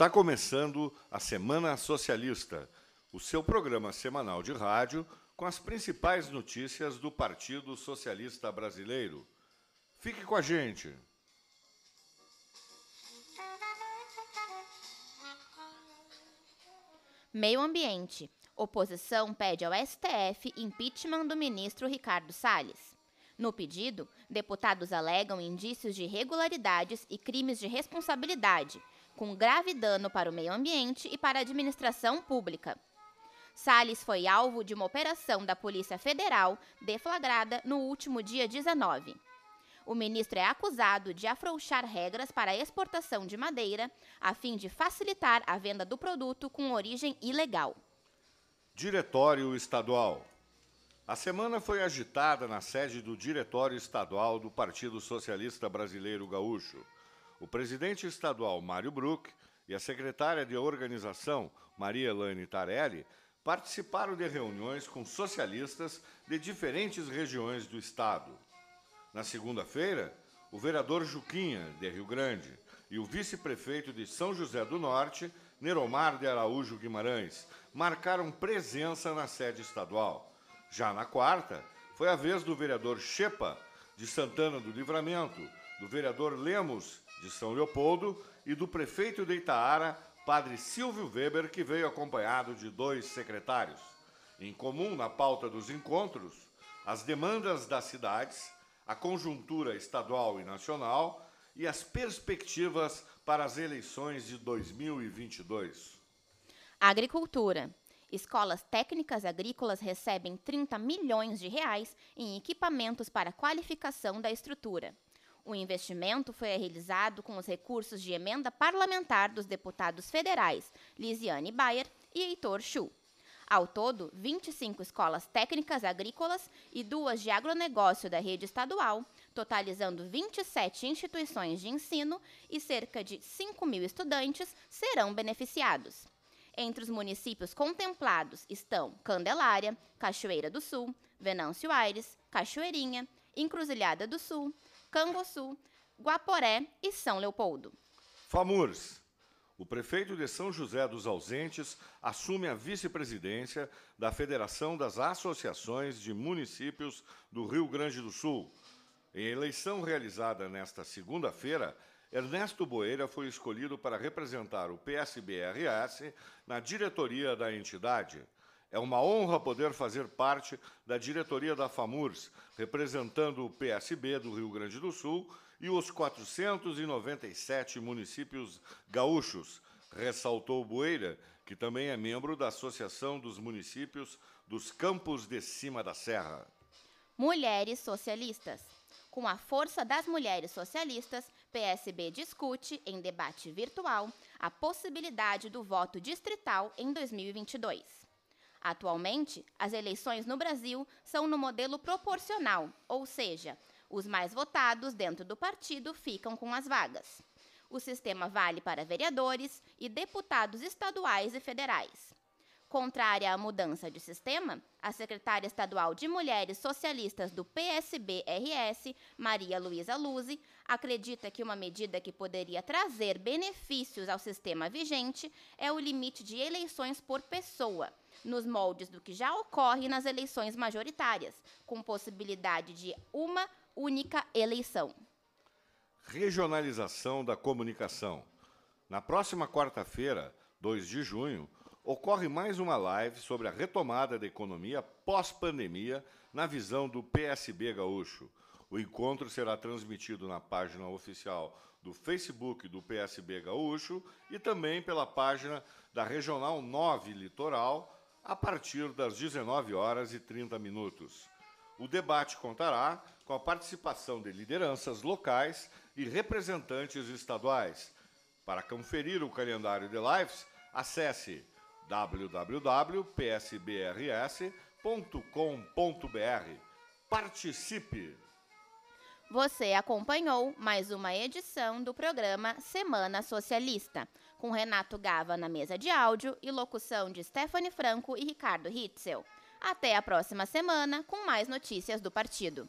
Está começando a Semana Socialista, o seu programa semanal de rádio com as principais notícias do Partido Socialista Brasileiro. Fique com a gente. Meio Ambiente. Oposição pede ao STF impeachment do ministro Ricardo Salles. No pedido, deputados alegam indícios de irregularidades e crimes de responsabilidade, com grave dano para o meio ambiente e para a administração pública. Salles foi alvo de uma operação da Polícia Federal deflagrada no último dia 19. O ministro é acusado de afrouxar regras para a exportação de madeira, a fim de facilitar a venda do produto com origem ilegal. Diretório Estadual. A semana foi agitada na sede do Diretório Estadual do Partido Socialista Brasileiro Gaúcho. O presidente estadual Mário Bruck e a secretária de organização Maria Elaine Tarelli participaram de reuniões com socialistas de diferentes regiões do estado. Na segunda-feira, o vereador Juquinha, de Rio Grande, e o vice-prefeito de São José do Norte, Neromar de Araújo Guimarães, marcaram presença na sede estadual. Já na quarta, foi a vez do vereador Chepa, de Santana do Livramento, do vereador Lemos, de São Leopoldo, e do prefeito de Itaara, padre Silvio Weber, que veio acompanhado de dois secretários. Em comum na pauta dos encontros, as demandas das cidades, a conjuntura estadual e nacional e as perspectivas para as eleições de 2022. Agricultura. Escolas técnicas agrícolas recebem 30 milhões de reais em equipamentos para qualificação da estrutura. O investimento foi realizado com os recursos de emenda parlamentar dos deputados federais Lisiane Bayer e Heitor Chu. Ao todo, 25 escolas técnicas agrícolas e duas de agronegócio da rede estadual, totalizando 27 instituições de ensino e cerca de 5 mil estudantes, serão beneficiados. Entre os municípios contemplados estão Candelária, Cachoeira do Sul, Venâncio Aires, Cachoeirinha, Encruzilhada do Sul, Canguçu, Guaporé e São Leopoldo. FAMURS. O prefeito de São José dos Ausentes assume a vice-presidência da Federação das Associações de Municípios do Rio Grande do Sul. Em eleição realizada nesta segunda-feira, Ernesto Boeira foi escolhido para representar o PSBRS na diretoria da entidade. É uma honra poder fazer parte da diretoria da FAMURS, representando o PSB do Rio Grande do Sul e os 497 municípios gaúchos, ressaltou Bueira, que também é membro da Associação dos Municípios dos Campos de Cima da Serra. Mulheres socialistas. Com a força das mulheres socialistas, PSB discute, em debate virtual, a possibilidade do voto distrital em 2022. Atualmente, as eleições no Brasil são no modelo proporcional, ou seja, os mais votados dentro do partido ficam com as vagas. O sistema vale para vereadores e deputados estaduais e federais. Contrária à mudança de sistema, a secretária estadual de Mulheres Socialistas do PSB-RS, Maria Luísa Luzi, acredita que uma medida que poderia trazer benefícios ao sistema vigente é o limite de eleições por pessoa, nos moldes do que já ocorre nas eleições majoritárias, com possibilidade de uma única eleição. Regionalização da comunicação. Na próxima quarta-feira, 2 de junho, ocorre mais uma live sobre a retomada da economia pós-pandemia na visão do PSB Gaúcho. O encontro será transmitido na página oficial do Facebook do PSB Gaúcho e também pela página da Regional 9 Litoral a partir das 19 horas e 30 minutos. O debate contará com a participação de lideranças locais e representantes estaduais. Para conferir o calendário de lives, acesse www.psbrs.com.br. Participe! Você acompanhou mais uma edição do programa Semana Socialista, com Renato Gava na mesa de áudio e locução de Stephanie Franco e Ricardo Hitzel. Até a próxima semana com mais notícias do partido.